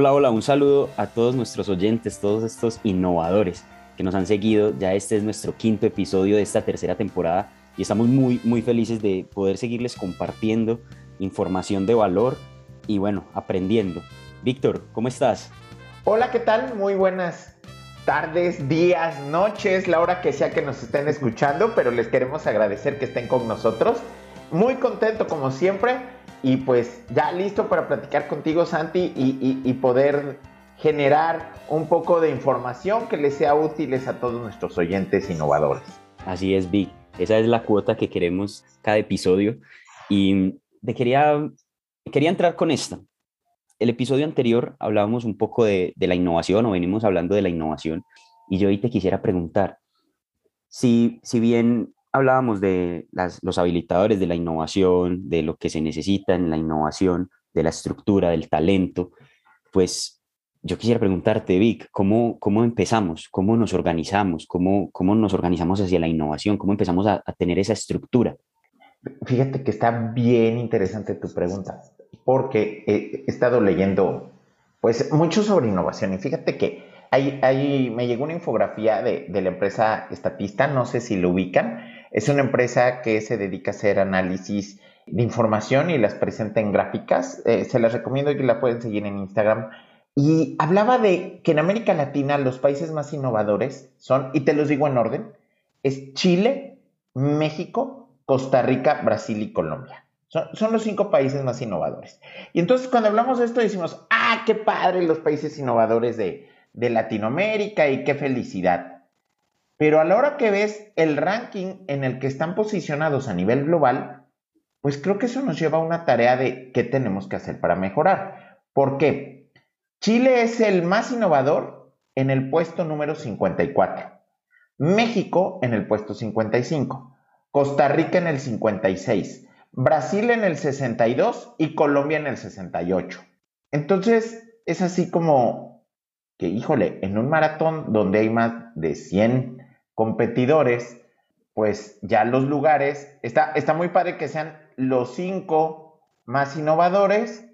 Hola, hola, un saludo a todos nuestros oyentes, todos estos innovadores que nos han seguido. Ya este es nuestro quinto episodio de esta tercera temporada y estamos muy, muy felices de poder seguirles compartiendo información de valor y bueno, aprendiendo. Víctor, ¿cómo estás? Hola, ¿qué tal? Muy buenas tardes, días, noches, la hora que sea que nos estén escuchando, pero les queremos agradecer que estén con nosotros. Muy contento como siempre y pues ya listo para platicar contigo, Santi, y, poder generar un poco de información que les sea útiles a todos nuestros oyentes innovadores. Así es, Vic. Esa es la cuota que queremos cada episodio. Y te quería, quería entrar con esta. El episodio anterior hablábamos un poco de, de la innovación o venimos hablando de la innovación. Y yo hoy te quisiera preguntar, si, si bien hablábamos de los habilitadores de la innovación, de lo que se necesita en la innovación, de la estructura, del talento, pues yo quisiera preguntarte, Vic, ¿cómo, cómo empezamos? ¿Cómo nos organizamos? ¿Cómo, ¿Cómo nos organizamos hacia la innovación? ¿Cómo empezamos a, tener esa estructura? Fíjate que está bien interesante tu pregunta, porque he, estado leyendo pues mucho sobre innovación y fíjate que ahí, ahí me llegó una infografía de, de la empresa Estatista, no sé si lo ubican, es una empresa que se dedica a hacer análisis de información y las presenta en gráficas. Eh, se las recomiendo y la pueden seguir en Instagram. Y hablaba de que en América Latina los países más innovadores son, y te los digo en orden, es Chile, México, Costa Rica, Brasil y Colombia. Son, los cinco países más innovadores. Y entonces cuando hablamos de esto decimos, ah, qué padre los países innovadores de, de Latinoamérica y qué felicidad. Pero a la hora que ves el ranking en el que están posicionados a nivel global, pues creo que eso nos lleva a una tarea de qué tenemos que hacer para mejorar. ¿Por qué? Chile es el más innovador en el puesto número 54, México en el puesto 55, Costa Rica en el 56, Brasil en el 62 y Colombia en el 68. Entonces, es así como que, híjole, en un maratón donde hay más de 100 competidores, pues ya los lugares, está, está muy padre que sean los cinco más innovadores,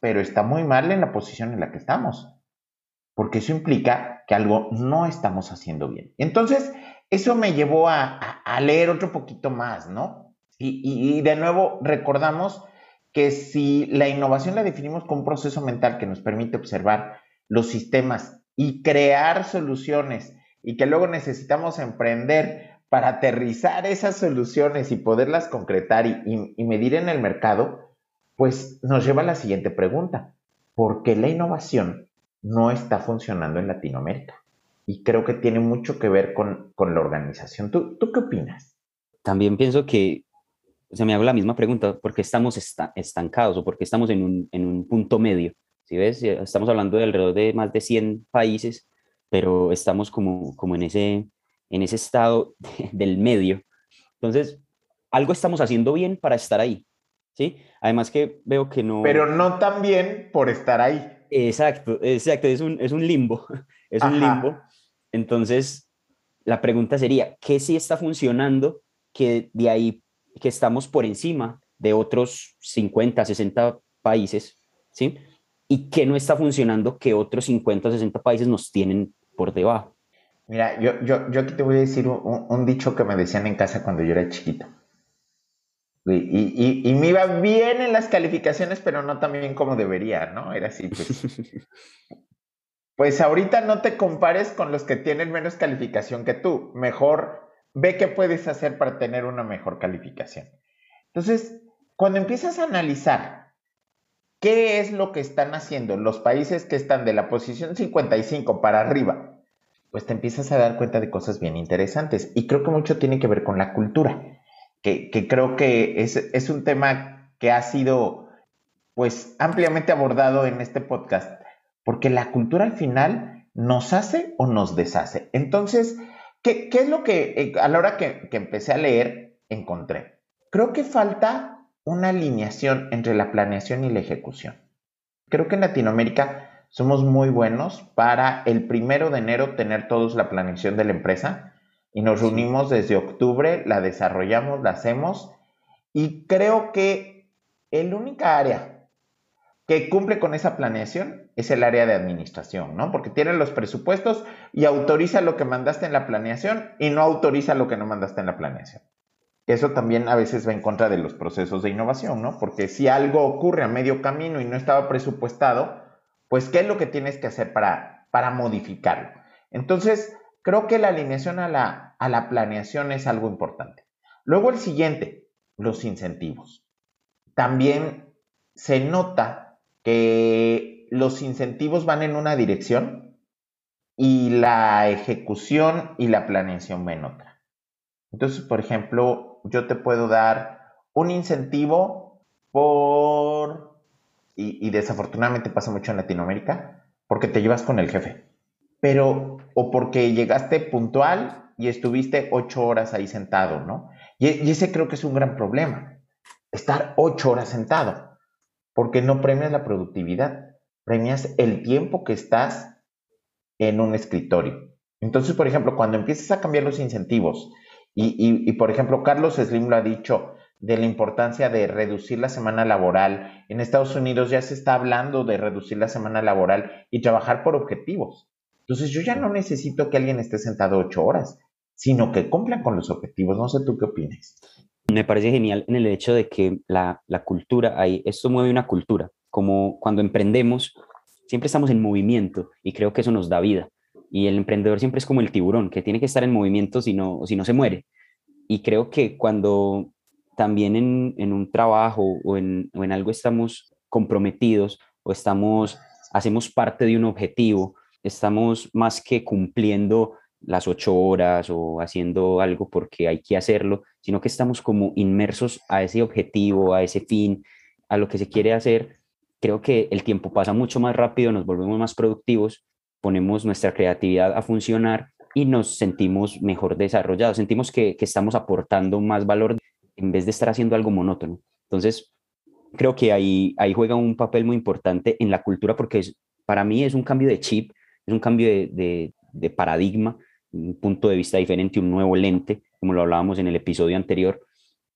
pero está muy mal en la posición en la que estamos, porque eso implica que algo no estamos haciendo bien. Entonces, eso me llevó a, leer otro poquito más, ¿no? Y, de nuevo recordamos que si la innovación la definimos como un proceso mental que nos permite observar los sistemas y crear soluciones y que luego necesitamos emprender para aterrizar esas soluciones y poderlas concretar y, medir en el mercado, pues nos lleva a la siguiente pregunta. ¿Por qué la innovación no está funcionando en Latinoamérica? Y creo que tiene mucho que ver con, la organización. ¿Tú, ¿Tú, qué opinas? También pienso que, o sea, me hago la misma pregunta, ¿por qué estamos estancados o por qué estamos en un, en un punto medio? Si ves, estamos hablando de alrededor de más de 100 países pero estamos como, como en, ese, en ese estado del medio. Entonces, algo estamos haciendo bien para estar ahí, ¿sí? Además que veo que no... Pero no tan bien por estar ahí. Exacto, exacto, es un, es un limbo, es un limbo. Entonces, la pregunta sería, ¿qué sí está funcionando que de ahí, que estamos por encima de otros 50, 60 países, ¿sí? Y qué no está funcionando que otros 50, 60 países nos tienen por debajo. Mira, yo, yo, yo aquí te voy a decir un, dicho que me decían en casa cuando yo era chiquito. Y, y, me iba bien en las calificaciones, pero no tan bien como debería, ¿no? Era así, pues. pues ahorita no te compares con los que tienen menos calificación que tú. Mejor ve qué puedes hacer para tener una mejor calificación. Entonces, cuando empiezas a analizar ¿Qué es lo que están haciendo los países que están de la posición 55 para arriba? Pues te empiezas a dar cuenta de cosas bien interesantes. Y creo que mucho tiene que ver con la cultura, que, creo que es, es, un tema que ha sido pues ampliamente abordado en este podcast, porque la cultura al final nos hace o nos deshace. Entonces, ¿qué, es lo que eh, a la hora que, que empecé a leer encontré? Creo que falta una alineación entre la planeación y la ejecución. Creo que en Latinoamérica somos muy buenos para el primero de enero tener todos la planeación de la empresa y nos reunimos desde octubre, la desarrollamos, la hacemos y creo que el única área que cumple con esa planeación es el área de administración, ¿no? Porque tiene los presupuestos y autoriza lo que mandaste en la planeación y no autoriza lo que no mandaste en la planeación. Eso también a veces va en contra de los procesos de innovación, ¿no? Porque si algo ocurre a medio camino y no estaba presupuestado, pues ¿qué es lo que tienes que hacer para, para modificarlo? Entonces, creo que la alineación a la, a la planeación es algo importante. Luego el siguiente, los incentivos. También se nota que los incentivos van en una dirección y la ejecución y la planeación van en otra. Entonces, por ejemplo, yo te puedo dar un incentivo por, y, desafortunadamente pasa mucho en Latinoamérica, porque te llevas con el jefe, pero, o porque llegaste puntual y estuviste ocho horas ahí sentado, ¿no? Y, y ese creo que es un gran problema, estar ocho horas sentado porque no premias la productividad, premias el tiempo que estás en un escritorio. Entonces, por ejemplo, cuando empiezas a cambiar los incentivos, y, por ejemplo, Carlos Slim lo ha dicho, de la importancia de reducir la semana laboral. En Estados Unidos ya se está hablando de reducir la semana laboral y trabajar por objetivos. Entonces yo ya no necesito que alguien esté sentado ocho horas, sino que cumplan con los objetivos. No sé tú qué opinas. Me parece genial en el hecho de que la, cultura, ahí, esto mueve una cultura, como cuando emprendemos, siempre estamos en movimiento y creo que eso nos da vida. Y el emprendedor siempre es como el tiburón, que tiene que estar en movimiento si no, si no se muere. Y creo que cuando también en, un trabajo o en, o en algo estamos comprometidos o estamos, hacemos parte de un objetivo, estamos más que cumpliendo las ocho horas o haciendo algo porque hay que hacerlo, sino que estamos como inmersos a ese objetivo, a ese fin, a lo que se quiere hacer. Creo que el tiempo pasa mucho más rápido, nos volvemos más productivos, ponemos nuestra creatividad a funcionar y nos sentimos mejor desarrollados, sentimos que, estamos aportando más valor en vez de estar haciendo algo monótono. Entonces, creo que ahí, ahí juega un papel muy importante en la cultura porque para mí es un cambio de chip, es un cambio de, de paradigma un punto de vista diferente, un nuevo lente, como lo hablábamos en el episodio anterior.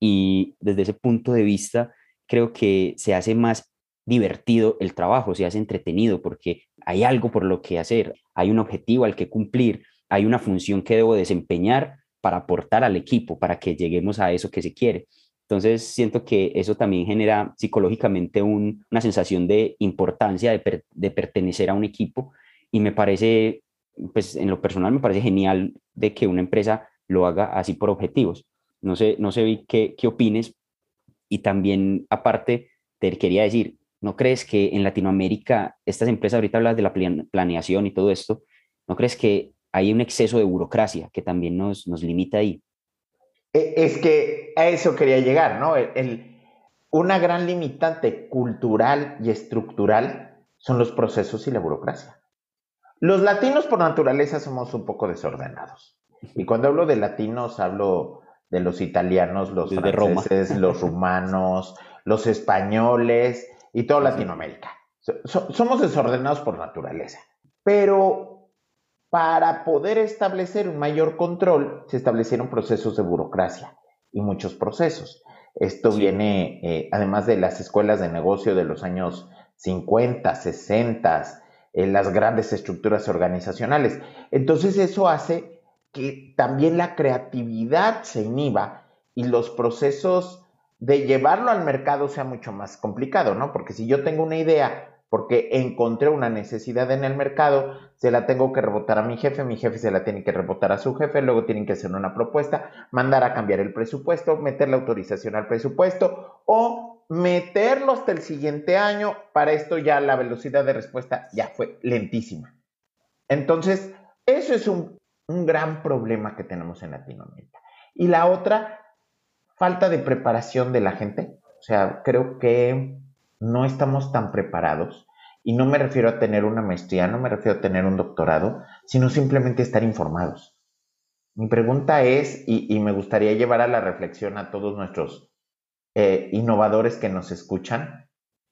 Y desde ese punto de vista, creo que se hace más divertido el trabajo, se hace entretenido porque hay algo por lo que hacer, hay un objetivo al que cumplir, hay una función que debo desempeñar para aportar al equipo, para que lleguemos a eso que se quiere. Entonces, siento que eso también genera psicológicamente una sensación de importancia, de, de pertenecer a un equipo y me parece pues en lo personal me parece genial de que una empresa lo haga así por objetivos. No sé, no sé qué, qué opines. Y también, aparte, te quería decir, ¿no crees que en Latinoamérica, estas empresas, ahorita hablas de la planeación y todo esto, ¿no crees que hay un exceso de burocracia que también nos, nos limita ahí? E, es que a eso quería llegar, ¿no? El, una gran limitante cultural y estructural son los procesos y la burocracia. Los latinos por naturaleza somos un poco desordenados. Y cuando hablo de latinos, hablo de los italianos, los franceses, los rumanos, los españoles y toda Latinoamérica. somos desordenados por naturaleza. Pero para poder establecer un mayor control, se establecieron procesos de burocracia y muchos procesos. Esto viene, eh, además de las escuelas de negocio de los años 50, 60, en las grandes estructuras organizacionales. Entonces eso hace que también la creatividad se inhiba y los procesos de llevarlo al mercado sea mucho más complicado, ¿no? Porque si yo tengo una idea porque encontré una necesidad en el mercado, se la tengo que rebotar a mi jefe, mi jefe se la tiene que rebotar a su jefe, luego tienen que hacer una propuesta, mandar a cambiar el presupuesto, meter la autorización al presupuesto o meterlo hasta el siguiente año, para esto ya la velocidad de respuesta ya fue lentísima. Entonces, eso es un, gran problema que tenemos en Latinoamérica. Y la otra, falta de preparación de la gente. O sea, creo que no estamos tan preparados. Y no me refiero a tener una maestría, no me refiero a tener un doctorado, sino simplemente estar informados. Mi pregunta es, y me gustaría llevar a la reflexión a todos nuestros eh, innovadores que nos escuchan,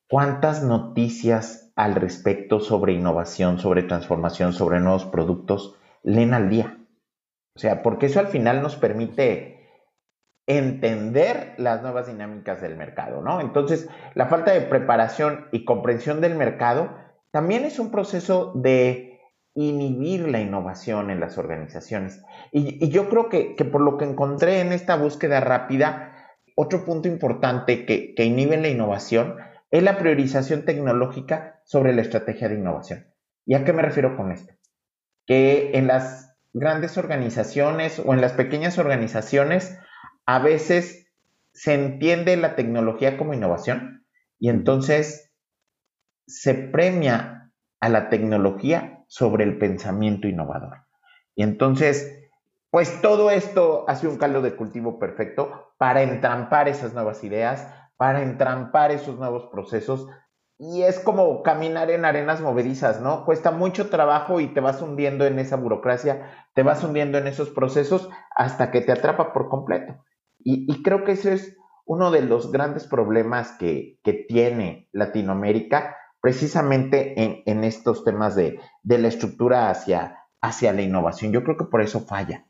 ¿cuántas noticias al respecto sobre innovación, sobre transformación, sobre nuevos productos leen al día? O sea, porque eso al final nos permite entender las nuevas dinámicas del mercado, ¿no? Entonces, la falta de preparación y comprensión del mercado también es un proceso de inhibir la innovación en las organizaciones. Y, yo creo que, por lo que encontré en esta búsqueda rápida, otro punto importante que, que inhibe la innovación es la priorización tecnológica sobre la estrategia de innovación. ¿Y a qué me refiero con esto? Que en las grandes organizaciones o en las pequeñas organizaciones a veces se entiende la tecnología como innovación y entonces se premia a la tecnología sobre el pensamiento innovador. Y entonces, pues todo esto hace un caldo de cultivo perfecto para entrampar esas nuevas ideas, para entrampar esos nuevos procesos. Y es como caminar en arenas movedizas, ¿no? Cuesta mucho trabajo y te vas hundiendo en esa burocracia, te vas hundiendo en esos procesos hasta que te atrapa por completo. Y, creo que ese es uno de los grandes problemas que, tiene Latinoamérica precisamente en, estos temas de, la estructura hacia, hacia la innovación. Yo creo que por eso falla.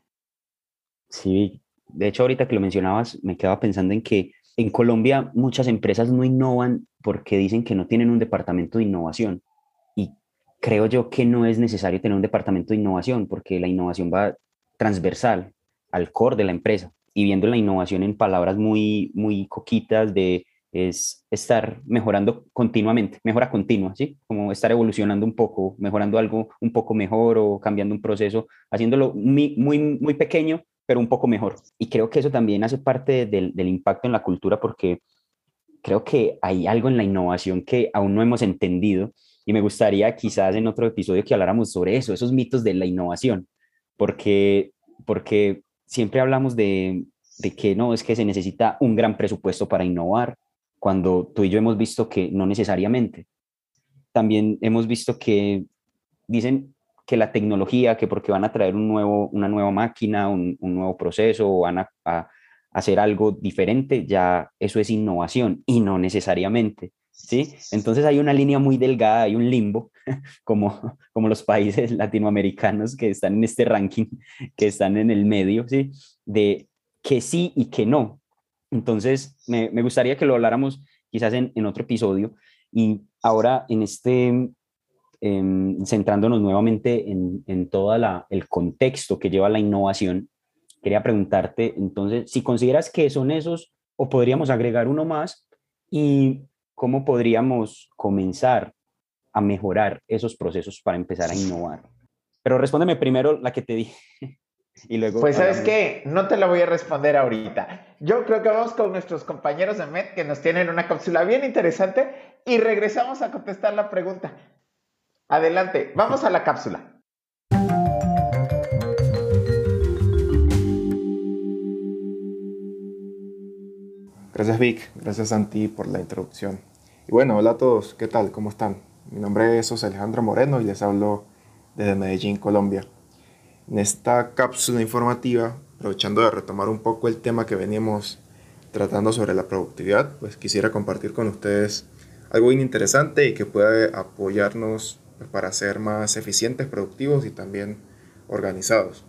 Sí, de hecho ahorita que lo mencionabas, me quedaba pensando en que en Colombia muchas empresas no innovan porque dicen que no tienen un departamento de innovación. Y creo yo que no es necesario tener un departamento de innovación porque la innovación va transversal al core de la empresa y viendo la innovación en palabras muy, muy coquitas de es estar mejorando continuamente, mejora continua, ¿sí? Como estar evolucionando un poco, mejorando algo un poco mejor o cambiando un proceso, haciéndolo muy, muy, muy pequeño, pero un poco mejor. Y creo que eso también hace parte del, del impacto en la cultura porque creo que hay algo en la innovación que aún no hemos entendido y me gustaría quizás en otro episodio que habláramos sobre eso, esos mitos de la innovación, porque, porque siempre hablamos de, que no, es que se necesita un gran presupuesto para innovar, cuando tú y yo hemos visto que no necesariamente. También hemos visto que dicen que la tecnología, que porque van a traer un nuevo, una nueva máquina, un, nuevo proceso, o van a, hacer algo diferente, ya eso es innovación y no necesariamente. ¿Sí? Entonces hay una línea muy delgada, hay un limbo, como, como los países latinoamericanos que están en este ranking, que están en el medio, ¿sí? De que sí y que no. Entonces, me, me gustaría que lo habláramos quizás en, en, otro episodio y ahora en este, em, centrándonos nuevamente en, en todo el contexto que lleva la innovación, quería preguntarte entonces si consideras que son esos o podríamos agregar uno más y ¿cómo podríamos comenzar a mejorar esos procesos para empezar a innovar? Pero respóndeme primero la que te dije. Y luego pues sabes qué, no te la voy a responder ahorita. Yo creo que vamos con nuestros compañeros de MED que nos tienen una cápsula bien interesante y regresamos a contestar la pregunta. Adelante, vamos a la cápsula. Gracias Vic, gracias Santi por la introducción. Y bueno, hola a todos, ¿qué tal? ¿Cómo están? Mi nombre es José Alejandro Moreno y les hablo desde Medellín, Colombia. En esta cápsula informativa, aprovechando de retomar un poco el tema que veníamos tratando sobre la productividad, pues quisiera compartir con ustedes algo interesante y que puede apoyarnos pues, para ser más eficientes, productivos y también organizados.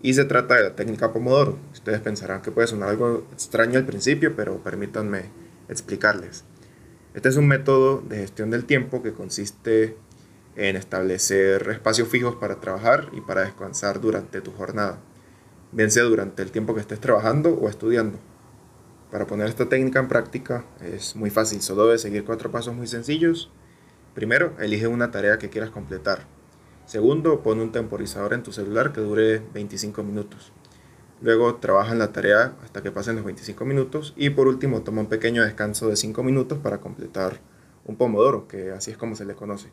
Y se trata de la técnica Pomodoro. Ustedes pensarán que puede sonar algo extraño al principio, pero permítanme explicarles. Este es un método de gestión del tiempo que consiste en establecer espacios fijos para trabajar y para descansar durante tu jornada, bien durante el tiempo que estés trabajando o estudiando. Para poner esta técnica en práctica es muy fácil, solo debes seguir cuatro pasos muy sencillos. Primero, elige una tarea que quieras completar. Segundo, pon un temporizador en tu celular que dure 25 minutos. Luego trabaja en la tarea hasta que pasen los 25 minutos y por último toma un pequeño descanso de 5 minutos para completar un pomodoro, que así es como se le conoce.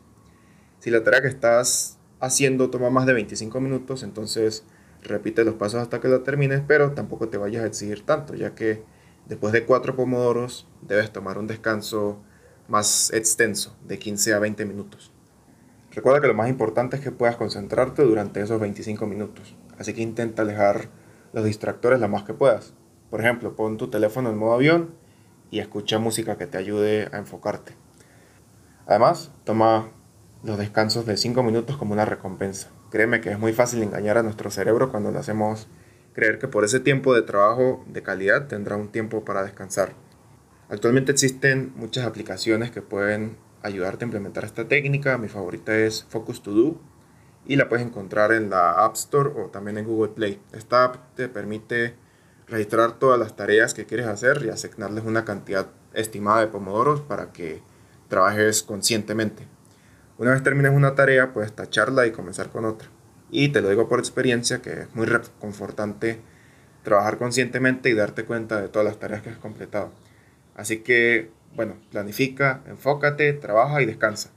Si la tarea que estás haciendo toma más de 25 minutos, entonces repite los pasos hasta que la termines, pero tampoco te vayas a exigir tanto, ya que después de 4 pomodoros debes tomar un descanso más extenso, de 15 a 20 minutos. Recuerda que lo más importante es que puedas concentrarte durante esos 25 minutos, así que intenta alejar los distractores lo más que puedas. Por ejemplo, pon tu teléfono en modo avión y escucha música que te ayude a enfocarte. Además, toma los descansos de 5 minutos como una recompensa. Créeme que es muy fácil engañar a nuestro cerebro cuando lo hacemos creer que por ese tiempo de trabajo de calidad tendrá un tiempo para descansar. Actualmente existen muchas aplicaciones que pueden ayudarte a implementar esta técnica. Mi favorita es Focus To Do y la puedes encontrar en la App Store o también en Google Play. Esta app te permite registrar todas las tareas que quieres hacer y asignarles una cantidad estimada de pomodoros para que trabajes conscientemente. Una vez termines una tarea, puedes tacharla y comenzar con otra. Y te lo digo por experiencia que es muy reconfortante trabajar conscientemente y darte cuenta de todas las tareas que has completado. Así que, bueno, planifica, enfócate, trabaja y descansa.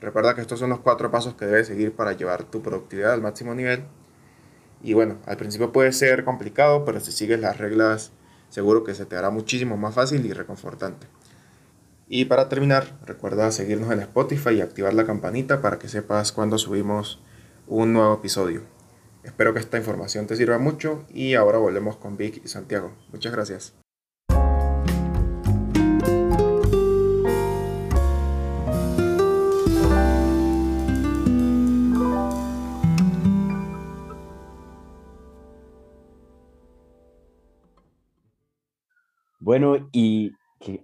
Recuerda que estos son los cuatro pasos que debes seguir para llevar tu productividad al máximo nivel. Y bueno, al principio puede ser complicado, pero si sigues las reglas, seguro que se te hará muchísimo más fácil y reconfortante. Y para terminar, recuerda seguirnos en Spotify y activar la campanita para que sepas cuando subimos un nuevo episodio. Espero que esta información te sirva mucho y ahora volvemos con Vic y Santiago. Muchas gracias. Bueno, y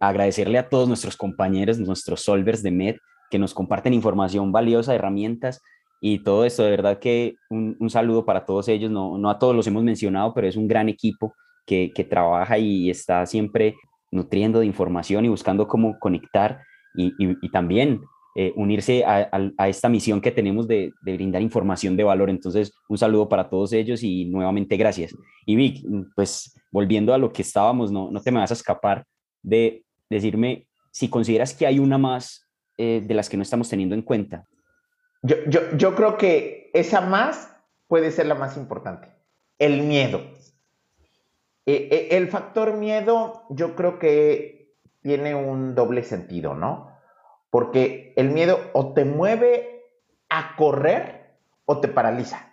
agradecerle a todos nuestros compañeros, nuestros solvers de MED, que nos comparten información valiosa, herramientas y todo esto. De verdad que un, saludo para todos ellos. No, no, a todos los hemos mencionado, pero es un gran equipo que, trabaja y está siempre nutriendo de información y buscando cómo conectar y, también eh, unirse a, esta misión que tenemos de, brindar información de valor. Entonces, un saludo para todos ellos y nuevamente gracias. Y Vic, pues volviendo a lo que estábamos, no, no te me vas a escapar de decirme si consideras que hay una más eh, de las que no estamos teniendo en cuenta. Yo, yo, yo creo que esa más puede ser la más importante, el miedo. E, e, el factor miedo yo creo que tiene un doble sentido, ¿no? Porque el miedo o te mueve a correr o te paraliza.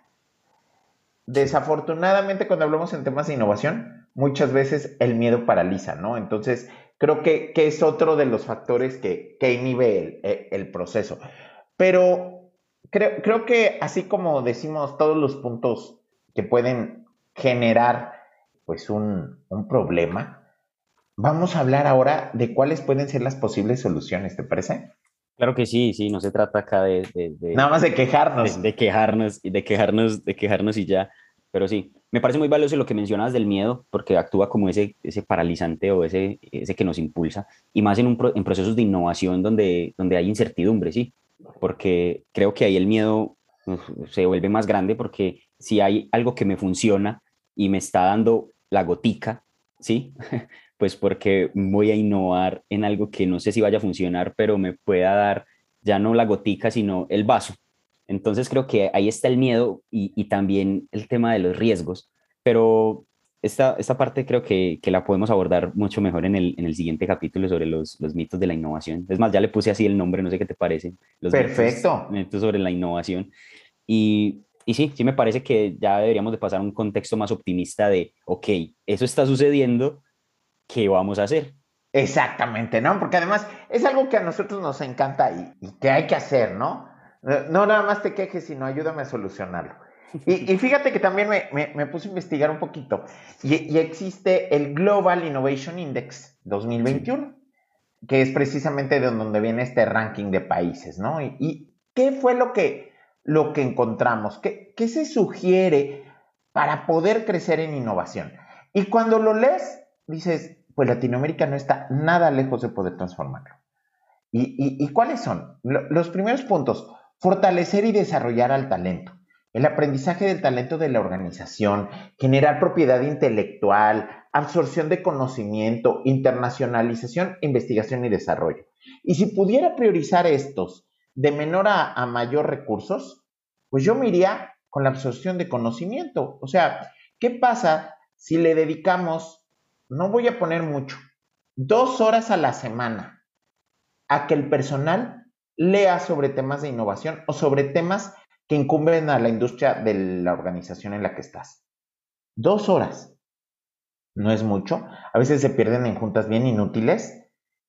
Desafortunadamente cuando hablamos en temas de innovación, muchas veces el miedo paraliza, ¿no? Entonces, creo que, es otro de los factores que, que inhibe el, proceso. Pero creo, creo que así como decimos todos los puntos que pueden generar pues un, problema, vamos a hablar ahora de cuáles pueden ser las posibles soluciones, ¿te parece? Claro que sí, sí, no se trata acá de... Nada más de quejarnos. De, de, quejarnos, de quejarnos, de quejarnos y ya, pero sí, me parece muy valioso lo que mencionas del miedo, porque actúa como ese, ese paralizante o ese, ese que nos impulsa, y más en, un, en procesos de innovación donde, donde hay incertidumbre, ¿sí? Porque creo que ahí el miedo se vuelve más grande porque si hay algo que me funciona y me está dando la gotica, ¿sí? pues porque voy a innovar en algo que no sé si vaya a funcionar, pero me pueda dar ya no la gotica, sino el vaso, entonces creo que ahí está el miedo y, también el tema de los riesgos, pero esta, esta parte creo que, la podemos abordar mucho mejor en el, en el siguiente capítulo sobre los, mitos de la innovación. Es más, ya le puse así el nombre, no sé qué te parece. Los Perfecto. Mitos, sobre la innovación. Y, y sí, sí me parece que ya deberíamos de pasar a un contexto más optimista de, ok, eso está sucediendo, ¿qué vamos a hacer? Exactamente, ¿no? Porque además es algo que a nosotros nos encanta y, y que hay que hacer, ¿no? No nada más te quejes, sino ayúdame a solucionarlo. Y, fíjate que también me, puse a investigar un poquito. Y, existe el Global Innovation Index 2021, que es precisamente de donde viene este ranking de países, ¿no? ¿Y, qué fue lo que, lo que encontramos? ¿Qué, ¿Qué se sugiere para poder crecer en innovación? Y cuando lo lees, dices, pues Latinoamérica no está nada lejos de poder transformarlo. ¿Y, cuáles son? Los primeros puntos, fortalecer y desarrollar al talento, el aprendizaje del talento de la organización, generar propiedad intelectual, absorción de conocimiento, internacionalización, investigación y desarrollo. Y si pudiera priorizar estos de menor a, mayor recursos, pues yo me iría con la absorción de conocimiento. O sea, ¿qué pasa si le dedicamos, no voy a poner mucho, dos horas a la semana a que el personal lea sobre temas de innovación o sobre temas que incumben a la industria de la organización en la que estás. Dos horas. No es mucho. A veces se pierden en juntas bien inútiles.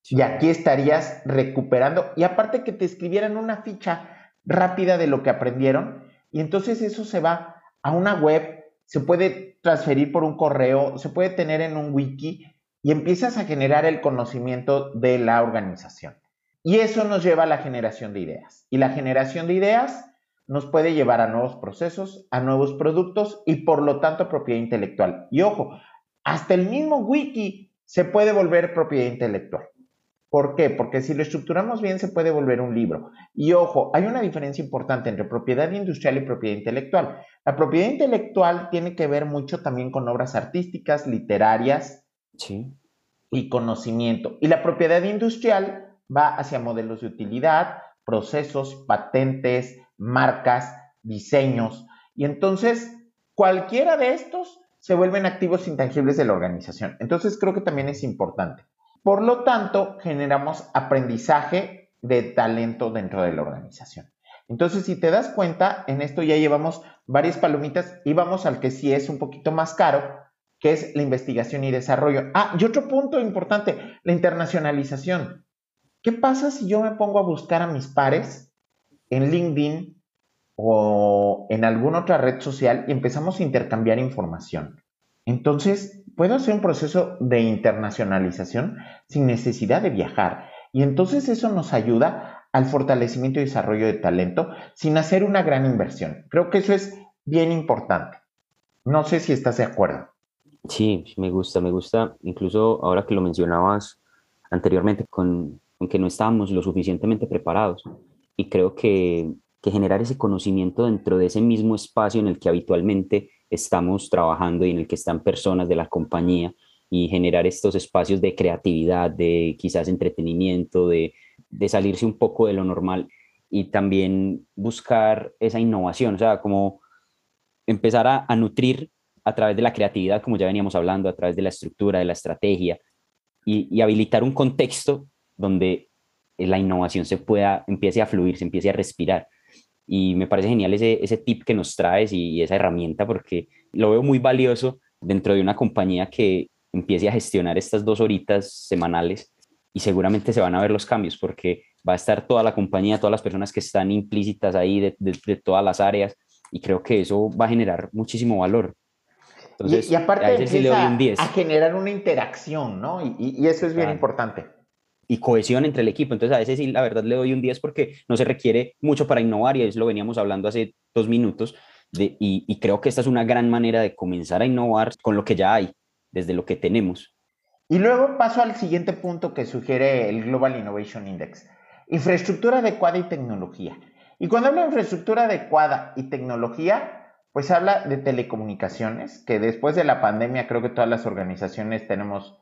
Y aquí estarías recuperando. Y aparte que te escribieran una ficha rápida de lo que aprendieron. Y entonces eso se va a una web se puede transferir por un correo, se puede tener en un wiki y empiezas a generar el conocimiento de la organización. Y eso nos lleva a la generación de ideas. Y la generación de ideas nos puede llevar a nuevos procesos, a nuevos productos y por lo tanto propiedad intelectual. Y ojo, hasta el mismo wiki se puede volver propiedad intelectual. ¿Por qué? Porque si lo estructuramos bien se puede volver un libro. Y ojo, hay una diferencia importante entre propiedad industrial y propiedad intelectual. La propiedad intelectual tiene que ver mucho también con obras artísticas, literarias y conocimiento. Y la propiedad industrial va hacia modelos de utilidad, procesos, patentes, marcas, diseños. Y entonces, cualquiera de estos se vuelven activos intangibles de la organización. Entonces, creo que también es importante. Por lo tanto, generamos aprendizaje de talento dentro de la organización. Entonces, si te das cuenta, en esto ya llevamos varias palomitas y vamos al que sí es un poquito más caro, que es la investigación y desarrollo. Ah, y otro punto importante, la internacionalización. ¿Qué pasa si yo me pongo a buscar a mis pares en LinkedIn o en alguna otra red social y empezamos a intercambiar información? Entonces, puedo hacer un proceso de internacionalización sin necesidad de viajar. Y entonces eso nos ayuda al fortalecimiento y desarrollo de talento sin hacer una gran inversión. Creo que eso es bien importante. No sé si estás de acuerdo. Sí, me gusta, me gusta. Incluso ahora que lo mencionabas anteriormente con, con que no estábamos lo suficientemente preparados. Y creo que, que generar ese conocimiento dentro de ese mismo espacio en el que habitualmente estamos trabajando y en el que están personas de la compañía y generar estos espacios de creatividad, de quizás entretenimiento, de, salirse un poco de lo normal y también buscar esa innovación, o sea, como empezar a, nutrir a través de la creatividad, como ya veníamos hablando, a través de la estructura, de la estrategia y habilitar un contexto donde la innovación se pueda, empiece a fluir, se empiece a respirar y me parece genial ese, ese tip que nos traes y, esa herramienta porque lo veo muy valioso dentro de una compañía que empiece a gestionar estas dos horitas semanales y seguramente se van a ver los cambios porque va a estar toda la compañía, todas las personas que están implícitas ahí de, de, todas las áreas y creo que eso va a generar muchísimo valor. Entonces, y, aparte a, a, generar una interacción, ¿no? Y, y eso es bien importante y cohesión entre el equipo. Entonces a veces sí, la verdad le doy un 10 porque no se requiere mucho para innovar y eso lo veníamos hablando hace dos minutos de, y, creo que esta es una gran manera de comenzar a innovar con lo que ya hay, desde lo que tenemos. Y luego paso al siguiente punto que sugiere el Global Innovation Index, infraestructura adecuada y tecnología. Y cuando hablo de infraestructura adecuada y tecnología, pues habla de telecomunicaciones, que después de la pandemia creo que todas las organizaciones tenemos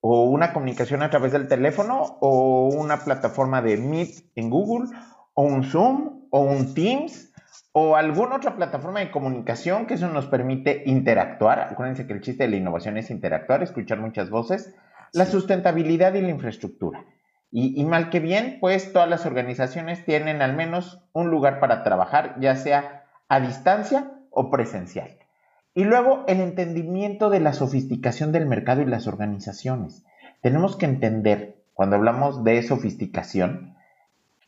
o una comunicación a través del teléfono o una plataforma de Meet en Google o un Zoom o un Teams o alguna otra plataforma de comunicación que eso nos permite interactuar. Acuérdense que el chiste de la innovación es interactuar, escuchar muchas voces, la sustentabilidad y la infraestructura. Y, y, mal que bien, pues todas las organizaciones tienen al menos un lugar para trabajar, ya sea a distancia o presencial. Y luego el entendimiento de la sofisticación del mercado y las organizaciones. Tenemos que entender, cuando hablamos de sofisticación,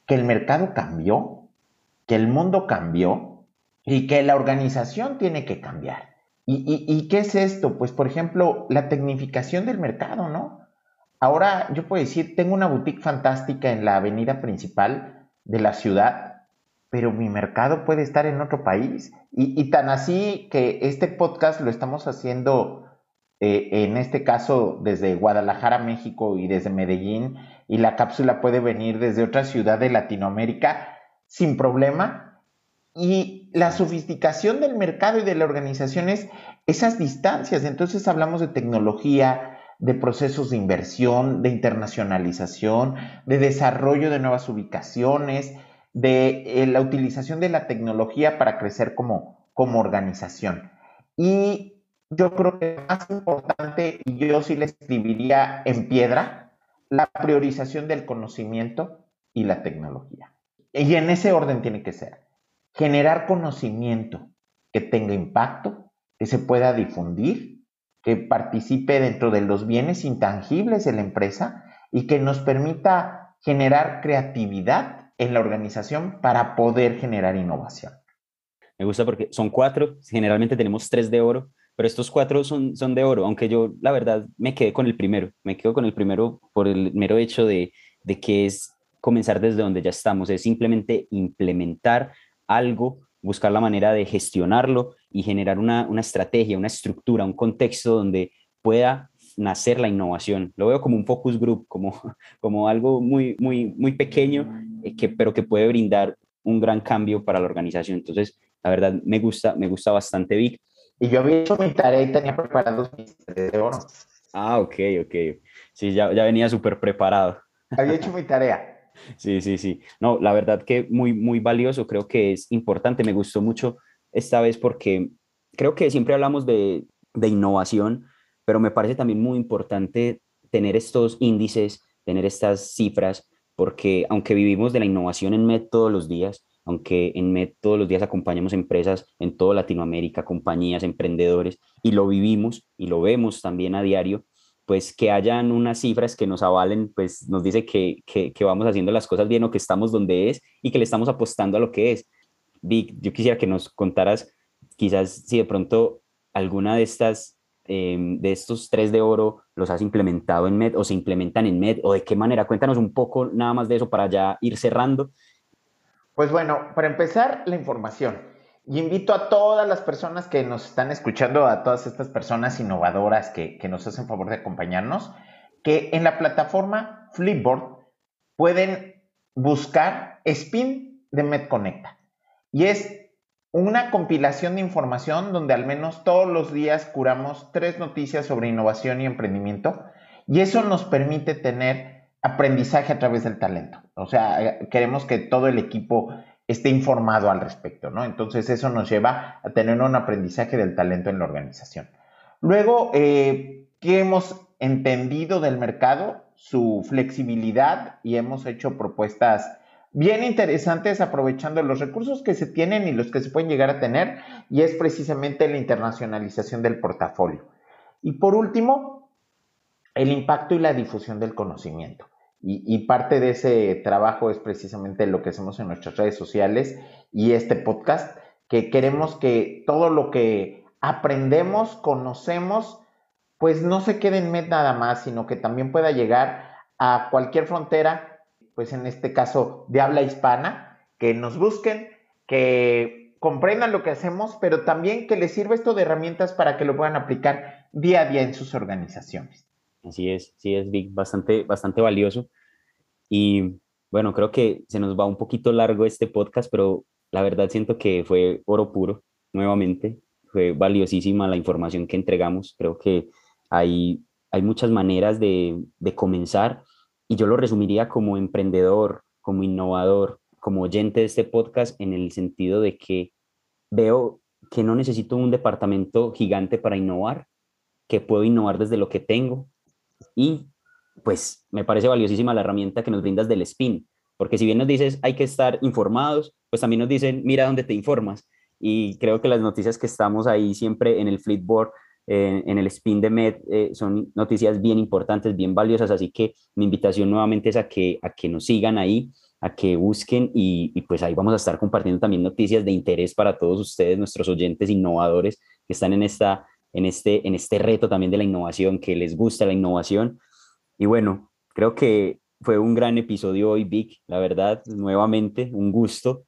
que el mercado cambió, que el mundo cambió y que la organización tiene que cambiar. ¿Y, qué es esto? Pues, por ejemplo, la tecnificación del mercado, ¿no? Ahora yo puedo decir, tengo una boutique fantástica en la avenida principal de la ciudad pero mi mercado puede estar en otro país. Y, tan así que este podcast lo estamos haciendo eh, en este caso desde Guadalajara, México y desde Medellín, y la cápsula puede venir desde otra ciudad de Latinoamérica sin problema. Y la sofisticación del mercado y de la organización es esas distancias. Entonces hablamos de tecnología, de procesos de inversión, de internacionalización, de desarrollo de nuevas ubicaciones, de eh, la utilización de la tecnología para crecer como, como organización. Y yo creo que más importante, yo sí le escribiría en piedra, la priorización del conocimiento y la tecnología. Y en ese orden tiene que ser. Generar conocimiento que tenga impacto, que se pueda difundir, que participe dentro de los bienes intangibles de la empresa y que nos permita generar creatividad en la organización para poder generar innovación. Me gusta porque son cuatro, generalmente tenemos tres de oro, pero estos cuatro son, son de oro, aunque yo la verdad me quedé con el primero, me quedo con el primero por el mero hecho de, de que es comenzar desde donde ya estamos, es simplemente implementar algo, buscar la manera de gestionarlo y generar una, una estrategia, una estructura, un contexto donde pueda nacer la innovación. Lo veo como un focus group, como, como algo muy, muy, muy pequeño, eh, que, pero que puede brindar un gran cambio para la organización. Entonces, la verdad, me gusta, me gusta bastante Vic. Y yo había hecho mi tarea y tenía preparados mis de oro. Ah, ok, ok. Sí, ya, ya venía súper preparado. Había hecho mi tarea. Sí, sí, sí. No, la verdad que muy, muy valioso, creo que es importante. Me gustó mucho esta vez porque creo que siempre hablamos de, de innovación, pero me parece también muy importante tener estos índices, tener estas cifras, porque aunque vivimos de la innovación en MED todos los días, aunque en MED todos los días acompañamos empresas en toda Latinoamérica, compañías, emprendedores, y lo vivimos y lo vemos también a diario, pues que hayan unas cifras que nos avalen, pues nos dice que, que, que vamos haciendo las cosas bien o que estamos donde es y que le estamos apostando a lo que es. Vic, yo quisiera que nos contaras quizás si de pronto alguna de estas Em, de estos tres de oro los has implementado en MED o se implementan en MED o de qué manera? Cuéntanos un poco nada más de eso para ya ir cerrando. Pues bueno, para empezar, la información. Y invito a todas las personas que nos están escuchando, a todas estas personas innovadoras que, que nos hacen favor de acompañarnos, que en la plataforma Flipboard pueden buscar Spin de MedConnecta. Y es una compilación de información donde al menos todos los días curamos tres noticias sobre innovación y emprendimiento y eso nos permite tener aprendizaje a través del talento. O sea, queremos que todo el equipo esté informado al respecto, ¿no? Entonces eso nos lleva a tener un aprendizaje del talento en la organización. Luego, eh, ¿qué hemos entendido del mercado? Su flexibilidad y hemos hecho propuestas bien interesantes aprovechando los recursos que se tienen y los que se pueden llegar a tener, y es precisamente la internacionalización del portafolio. Y por último, el impacto y la difusión del conocimiento. Y, parte de ese trabajo es precisamente lo que hacemos en nuestras redes sociales y este podcast, que queremos que todo lo que aprendemos, conocemos, pues no se quede en MED nada más, sino que también pueda llegar a cualquier frontera pues en este caso de habla hispana, que nos busquen, que comprendan lo que hacemos, pero también que les sirva esto de herramientas para que lo puedan aplicar día a día en sus organizaciones. Así es, sí es Vic, bastante, bastante valioso. Y bueno, creo que se nos va un poquito largo este podcast, pero la verdad siento que fue oro puro nuevamente. Fue valiosísima la información que entregamos. Creo que hay, hay muchas maneras de, de comenzar y yo lo resumiría como emprendedor, como innovador, como oyente de este podcast en el sentido de que veo que no necesito un departamento gigante para innovar, que puedo innovar desde lo que tengo y pues me parece valiosísima la herramienta que nos brindas del spin, porque si bien nos dices hay que estar informados, pues también nos dicen mira dónde te informas y creo que las noticias que estamos ahí siempre en el Flipboard en el spin de Med eh, son noticias bien importantes, bien valiosas, así que mi invitación nuevamente es a que, a que nos sigan ahí, a que busquen y, y, pues ahí vamos a estar compartiendo también noticias de interés para todos ustedes, nuestros oyentes innovadores que están en, esta, en, este, en este reto también de la innovación, que les gusta la innovación. Y bueno, creo que fue un gran episodio hoy, Vic, la verdad, nuevamente, un gusto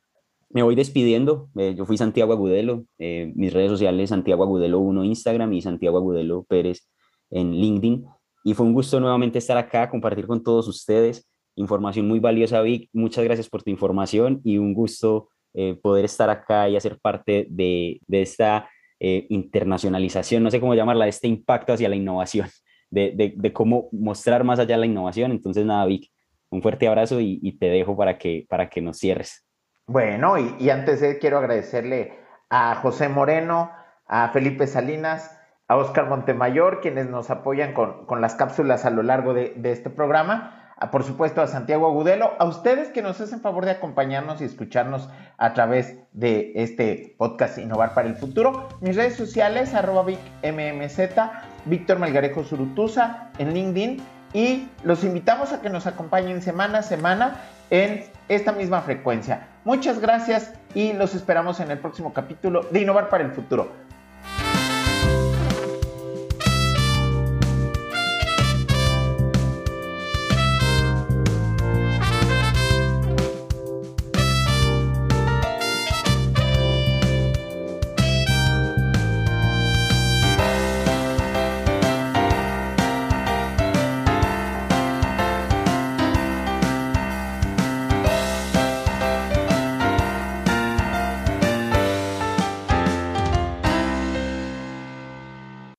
me voy despidiendo. Eh, yo fui Santiago Agudelo, eh, mis redes sociales Santiago Agudelo 1 Instagram y Santiago Agudelo Pérez en LinkedIn. Y fue un gusto nuevamente estar acá, compartir con todos ustedes información muy valiosa, Vic. Muchas gracias por tu información y un gusto eh, poder estar acá y hacer parte de, esta internacionalización, no sé cómo llamarla, este impacto hacia la innovación, de, cómo mostrar más allá la innovación. Entonces, nada, Vic, un fuerte abrazo y, y te dejo para que, para que nos cierres. Bueno, y, antes de quiero agradecerle a José Moreno, a Felipe Salinas, a Oscar Montemayor, quienes nos apoyan con, las cápsulas a lo largo de, este programa, por supuesto a Santiago Agudelo, a ustedes que nos hacen favor de acompañarnos y escucharnos a través de este podcast Innovar para el Futuro. Mis redes sociales, arroba VicMMZ, Víctor Melgarejo Surutusa en LinkedIn y los invitamos a que nos acompañen semana a semana en esta misma frecuencia. Muchas gracias y los esperamos en el próximo capítulo de Innovar para el Futuro.